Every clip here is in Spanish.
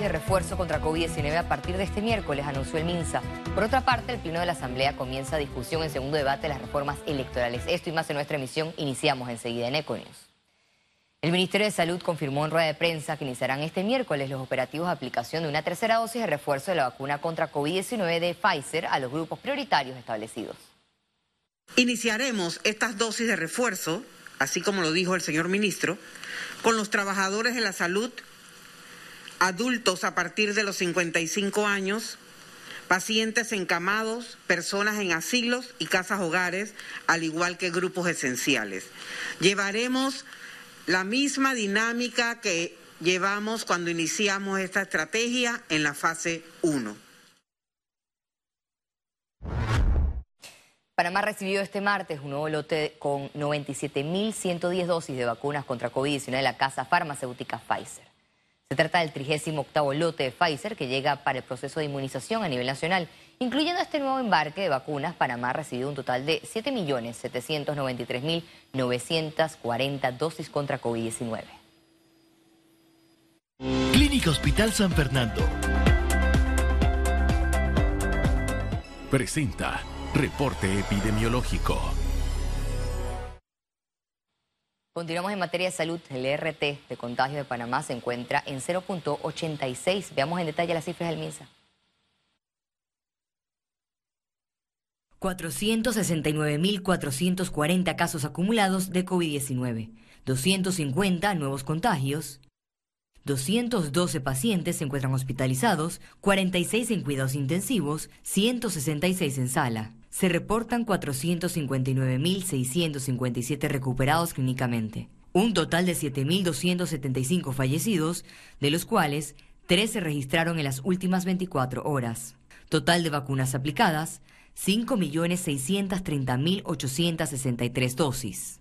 de refuerzo contra COVID-19 a partir de este miércoles, anunció el MINSA. Por otra parte, el Pleno de la Asamblea comienza discusión en segundo debate de las reformas electorales. Esto y más en nuestra emisión iniciamos enseguida en Econius. El Ministerio de Salud confirmó en rueda de prensa que iniciarán este miércoles los operativos de aplicación de una tercera dosis de refuerzo de la vacuna contra COVID-19 de Pfizer a los grupos prioritarios establecidos. Iniciaremos estas dosis de refuerzo, así como lo dijo el señor ministro, con los trabajadores de la salud, adultos a partir de los 55 años, pacientes encamados, personas en asilos y casas hogares, al igual que grupos esenciales. Llevaremos la misma dinámica que llevamos cuando iniciamos esta estrategia en la fase 1. Panamá recibió este martes un nuevo lote con 97.110 dosis de vacunas contra COVID-19 de la casa farmacéutica Pfizer. Se trata del 38 lote de Pfizer que llega para el proceso de inmunización a nivel nacional. Incluyendo este nuevo embarque de vacunas, Panamá ha recibido un total de 7.793.940 dosis contra COVID-19. Clínica Hospital San Fernando. Presenta Reporte epidemiológico. Continuamos en materia de salud. El ERT de contagio de Panamá se encuentra en 0.86. Veamos en detalle las cifras del MINSA. 469.440 casos acumulados de COVID-19, 250 nuevos contagios, 212 pacientes se encuentran hospitalizados, 46 en cuidados intensivos, 166 en sala. Se reportan 459.657 recuperados clínicamente. Un total de 7.275 fallecidos, de los cuales 3 se registraron en las últimas 24 horas. Total de vacunas aplicadas, 5.630.863 dosis.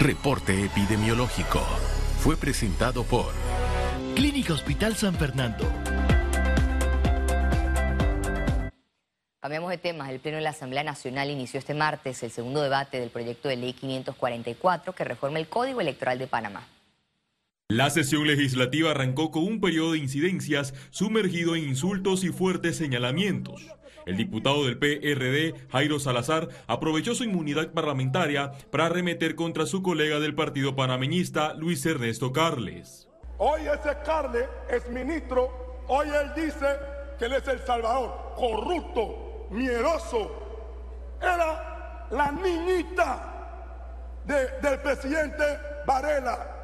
Reporte epidemiológico. Fue presentado por Clínica Hospital San Fernando. Cambiamos de temas. El Pleno de la Asamblea Nacional inició este martes el segundo debate del proyecto de ley 544 que reforma el Código Electoral de Panamá. La sesión legislativa arrancó con un periodo de incidencias sumergido en insultos y fuertes señalamientos. El diputado del PRD, Jairo Salazar, aprovechó su inmunidad parlamentaria para arremeter contra su colega del partido panameñista, Luis Ernesto Carles. Hoy ese Carles es ministro, hoy él dice que él es el Salvador, corrupto, miedoso. Era la niñita del presidente Varela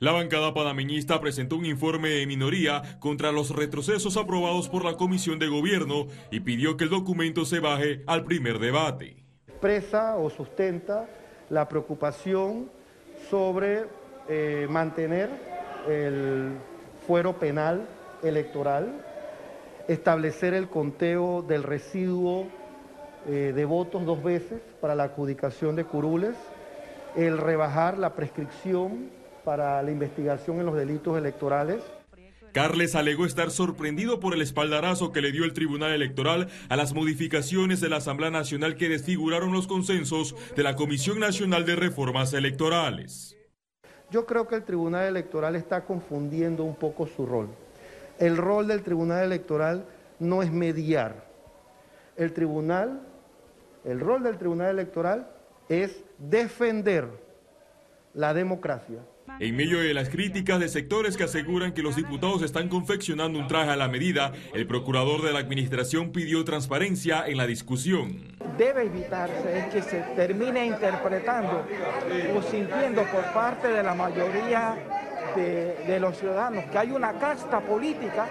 la bancada panameñista presentó un informe de minoría contra los retrocesos aprobados por la Comisión de Gobierno y pidió que el documento se baje al primer debate. Expresa o sustenta la preocupación sobre eh, mantener el fuero penal electoral, establecer el conteo del residuo eh, de votos dos veces para la adjudicación de curules, el rebajar la prescripción para la investigación en los delitos electorales. Carles alegó estar sorprendido por el espaldarazo que le dio el Tribunal Electoral a las modificaciones de la Asamblea Nacional que desfiguraron los consensos de la Comisión Nacional de Reformas Electorales. Yo creo que el Tribunal Electoral está confundiendo un poco su rol. El rol del Tribunal Electoral no es mediar. El Tribunal, el rol del Tribunal Electoral es defender la democracia. En medio de las críticas de sectores que aseguran que los diputados están confeccionando un traje a la medida, el procurador de la administración pidió transparencia en la discusión. Debe evitarse que se termine interpretando o sintiendo por parte de la mayoría de, de los ciudadanos que hay una casta política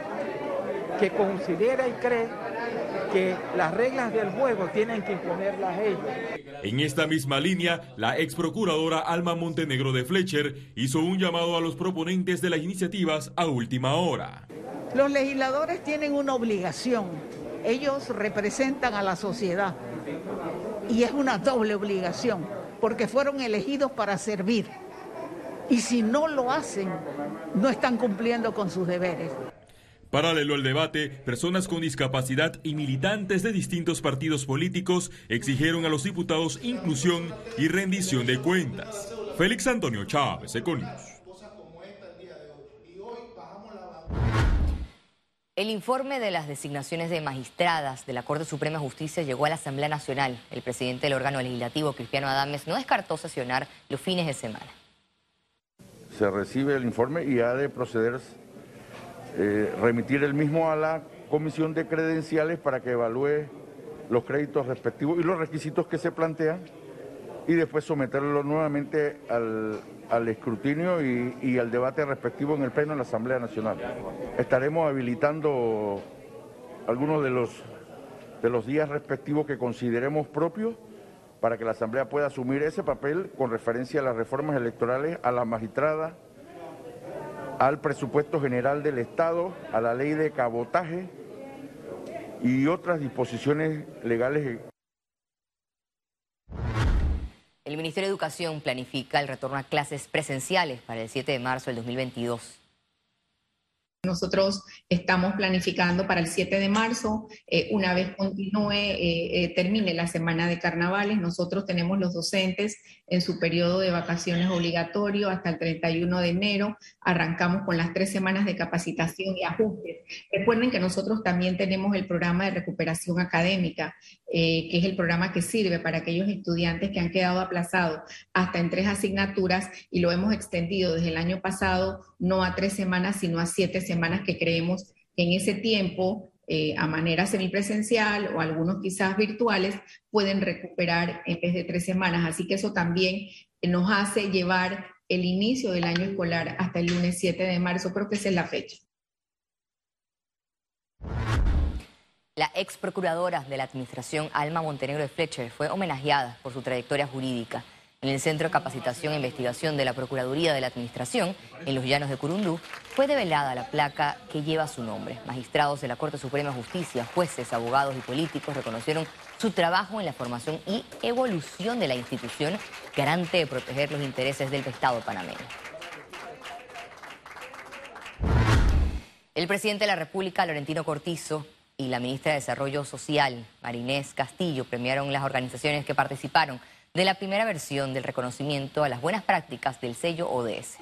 que considera y cree que las reglas del juego tienen que imponerlas ellos. En esta misma línea, la ex procuradora Alma Montenegro de Fletcher hizo un llamado a los proponentes de las iniciativas a última hora. Los legisladores tienen una obligación. Ellos representan a la sociedad y es una doble obligación porque fueron elegidos para servir y si no lo hacen, no están cumpliendo con sus deberes. Paralelo al debate, personas con discapacidad y militantes de distintos partidos políticos exigieron a los diputados inclusión y rendición de cuentas. Félix Antonio Chávez, Econius. El informe de las designaciones de magistradas de la Corte Suprema de Justicia llegó a la Asamblea Nacional. El presidente del órgano legislativo, Cristiano Adames, no descartó sesionar los fines de semana. Se recibe el informe y ha de proceder, eh, remitir el mismo a la comisión de credenciales para que evalúe los créditos respectivos y los requisitos que se plantean y después someterlo nuevamente al, escrutinio y, al debate respectivo en el Pleno de la Asamblea Nacional. Estaremos habilitando algunos de los, de los días respectivos que consideremos propios para que la Asamblea pueda asumir ese papel con referencia a las reformas electorales, a la magistrada, al presupuesto general del Estado, a la ley de cabotaje y otras disposiciones legales el Ministerio de Educación planifica el retorno a clases presenciales para el 7 de marzo del 2022. Nosotros estamos planificando para el 7 de marzo, eh, una vez continúe, eh, eh, termine la semana de carnavales, nosotros tenemos los docentes en su periodo de vacaciones obligatorio hasta el 31 de enero, arrancamos con las tres semanas de capacitación y ajustes. Recuerden que nosotros también tenemos el programa de recuperación académica, que es el programa que sirve para aquellos estudiantes que han quedado aplazados hasta en tres asignaturas y lo hemos extendido desde el año pasado no a tres semanas, sino a siete semanas que creemos que en ese tiempo, eh, a manera semipresencial o algunos quizás virtuales, pueden recuperar en vez de tres semanas. Así que eso también nos hace llevar el inicio del año escolar hasta el lunes 7 de marzo. Creo que esa es la fecha. La ex procuradora de la Administración, Alma Montenegro de Fletcher, fue homenajeada por su trayectoria jurídica. En el Centro de Capacitación e Investigación de la Procuraduría de la Administración, en los Llanos de Curundú, fue develada la placa que lleva su nombre. Magistrados de la Corte Suprema de Justicia, jueces, abogados y políticos reconocieron su trabajo en la formación y evolución de la institución, garante de proteger los intereses del Estado panameño. El presidente de la República, Laurentino Cortizo, y la ministra de Desarrollo Social, Marinés Castillo, premiaron las organizaciones que participaron de la primera versión del reconocimiento a las buenas prácticas del sello ODS.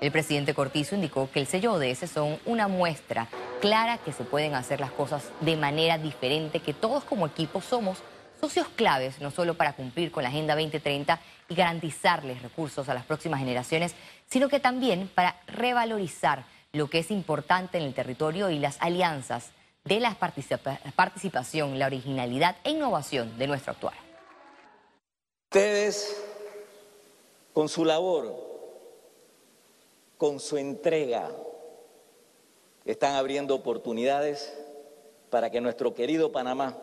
El presidente Cortizo indicó que el sello ODS son una muestra clara que se pueden hacer las cosas de manera diferente, que todos como equipo somos socios claves, no solo para cumplir con la Agenda 2030 y garantizarles recursos a las próximas generaciones, sino que también para revalorizar lo que es importante en el territorio y las alianzas de la participación, la originalidad e innovación de nuestro actuar. Ustedes, con su labor, con su entrega, están abriendo oportunidades para que nuestro querido Panamá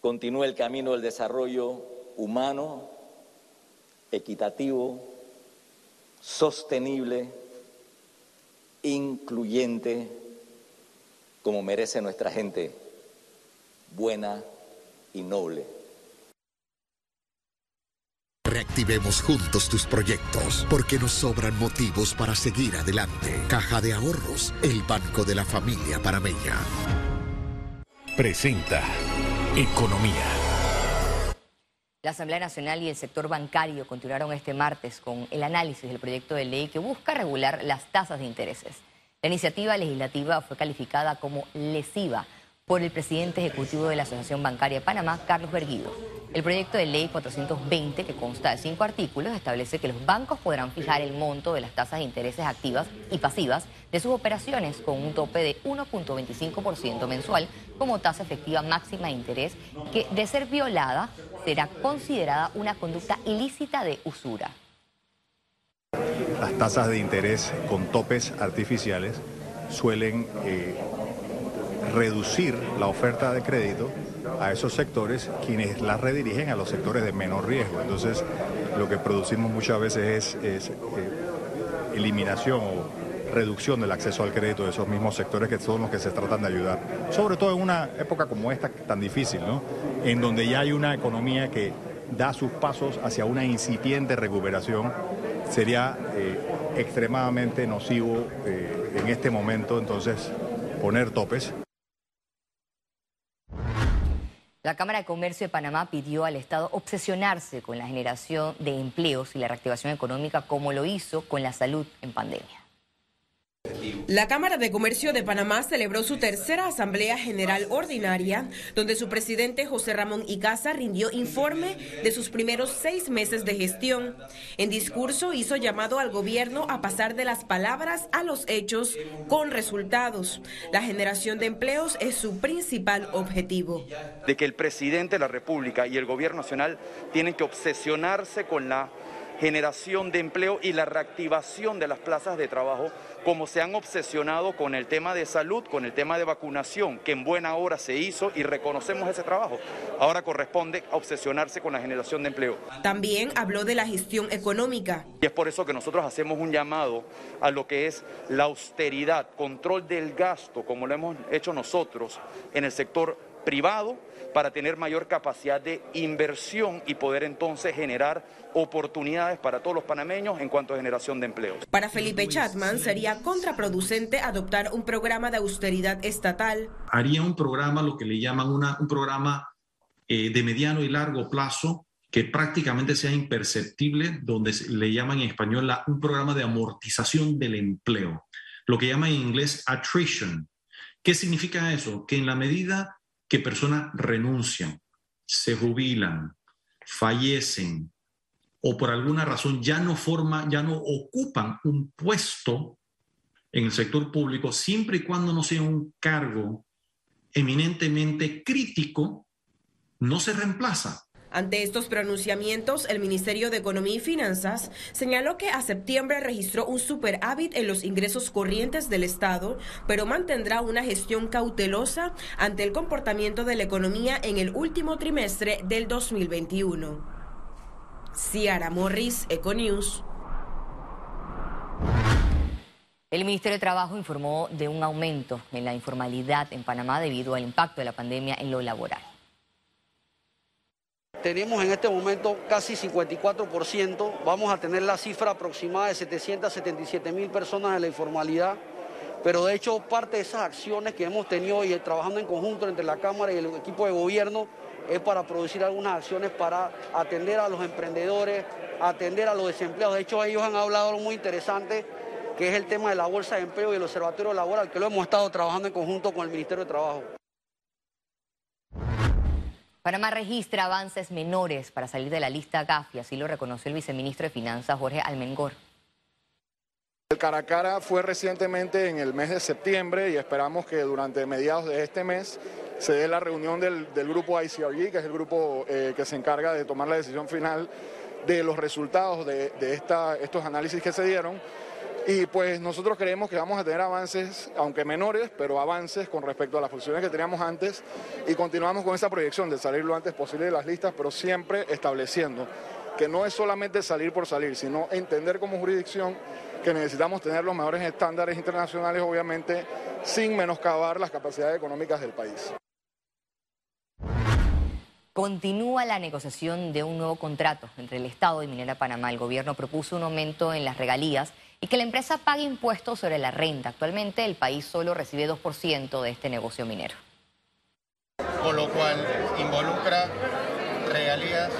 continúe el camino del desarrollo humano, equitativo, sostenible, incluyente, como merece nuestra gente, buena y noble. Reactivemos juntos tus proyectos, porque nos sobran motivos para seguir adelante. Caja de Ahorros, el banco de la familia parameña. Presenta Economía. La Asamblea Nacional y el sector bancario continuaron este martes con el análisis del proyecto de ley que busca regular las tasas de intereses. La iniciativa legislativa fue calificada como lesiva por el presidente ejecutivo de la Asociación Bancaria de Panamá, Carlos Berguido. El proyecto de ley 420, que consta de cinco artículos, establece que los bancos podrán fijar el monto de las tasas de intereses activas y pasivas de sus operaciones con un tope de 1.25% mensual como tasa efectiva máxima de interés que, de ser violada, será considerada una conducta ilícita de usura. Las tasas de interés con topes artificiales suelen eh, reducir la oferta de crédito a esos sectores quienes la redirigen a los sectores de menor riesgo. Entonces, lo que producimos muchas veces es, eh, eliminación o reducción del acceso al crédito de esos mismos sectores que son los que se tratan de ayudar. Sobre todo en una época como esta tan difícil, ¿no? En donde ya hay una economía que da sus pasos hacia una incipiente recuperación, sería eh, extremadamente nocivo eh, en este momento entonces poner topes. La Cámara de Comercio de Panamá pidió al Estado obsesionarse con la generación de empleos y la reactivación económica como lo hizo con la salud en pandemia. La Cámara de Comercio de Panamá celebró su tercera Asamblea General Ordinaria, donde su presidente José Ramón Icaza rindió informe de sus primeros seis meses de gestión. En discurso hizo llamado al gobierno a pasar de las palabras a los hechos con resultados. La generación de empleos es su principal objetivo. De que el presidente de la República y el gobierno nacional tienen que obsesionarse con la generación de empleo y la reactivación de las plazas de trabajo, como se han obsesionado con el tema de salud, con el tema de vacunación, que en buena hora se hizo y reconocemos ese trabajo. Ahora corresponde obsesionarse con la generación de empleo. También habló de la gestión económica. Y es por eso que nosotros hacemos un llamado a lo que es la austeridad, control del gasto, como lo hemos hecho nosotros en el sector privado para tener mayor capacidad de inversión y poder entonces generar oportunidades para todos los panameños en cuanto a generación de empleos. Para Felipe Chatman sería contraproducente adoptar un programa de austeridad estatal. Haría un programa, lo que le llaman una, un programa eh, de mediano y largo plazo que prácticamente sea imperceptible, donde le llaman en español la, un programa de amortización del empleo, lo que llaman en inglés attrition. ¿Qué significa eso? Que en la medida que personas renuncian, se jubilan, fallecen o por alguna razón ya no forman, ya no ocupan un puesto en el sector público, siempre y cuando no sea un cargo eminentemente crítico, no se reemplaza. Ante estos pronunciamientos, el Ministerio de Economía y Finanzas señaló que a septiembre registró un superávit en los ingresos corrientes del Estado, pero mantendrá una gestión cautelosa ante el comportamiento de la economía en el último trimestre del 2021. Ciara Morris, Econews. El Ministerio de Trabajo informó de un aumento en la informalidad en Panamá debido al impacto de la pandemia en lo laboral. Tenemos en este momento casi 54%, vamos a tener la cifra aproximada de 777 mil personas en la informalidad, pero de hecho parte de esas acciones que hemos tenido y trabajando en conjunto entre la Cámara y el equipo de gobierno es para producir algunas acciones para atender a los emprendedores, atender a los desempleados. De hecho ellos han hablado algo muy interesante que es el tema de la bolsa de empleo y el observatorio laboral, que lo hemos estado trabajando en conjunto con el Ministerio de Trabajo. Panamá registra avances menores para salir de la lista GAFI, así lo reconoció el viceministro de Finanzas Jorge Almengor. El Caracara fue recientemente en el mes de septiembre y esperamos que durante mediados de este mes se dé la reunión del, grupo ICRG, que es el grupo eh, que se encarga de tomar la decisión final de los resultados de, estos análisis que se dieron y pues nosotros creemos que vamos a tener avances, aunque menores, pero avances con respecto a las funciones que teníamos antes y continuamos con esa proyección de salir lo antes posible de las listas, pero siempre estableciendo que no es solamente salir por salir, sino entender como jurisdicción que necesitamos tener los mejores estándares internacionales, obviamente, sin menoscabar las capacidades económicas del país. Continúa la negociación de un nuevo contrato entre el Estado y Minera Panamá. El gobierno propuso un aumento en las regalías y que la empresa pague impuestos sobre la renta. Actualmente el país solo recibe 2% de este negocio minero. Con lo cual involucra regalías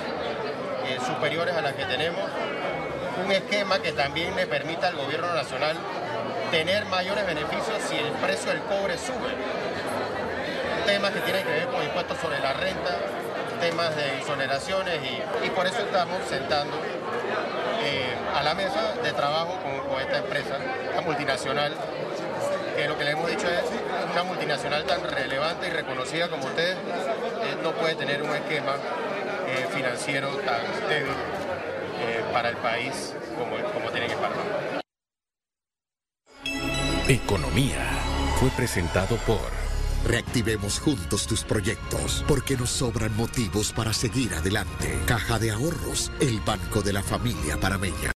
eh, superiores a las que tenemos, un esquema que también le permita al gobierno nacional tener mayores beneficios si el precio del cobre sube. Temas que tienen que ver con impuestos sobre la renta, temas de exoneraciones y, por eso estamos sentando a la mesa de trabajo con, esta empresa, la multinacional, que lo que le hemos dicho es una multinacional tan relevante y reconocida como ustedes, eh, no puede tener un esquema eh, financiero tan débil para el país como, como tiene que Panamá. Economía fue presentado por... Reactivemos juntos tus proyectos, porque nos sobran motivos para seguir adelante. Caja de Ahorros, el banco de la familia parameña.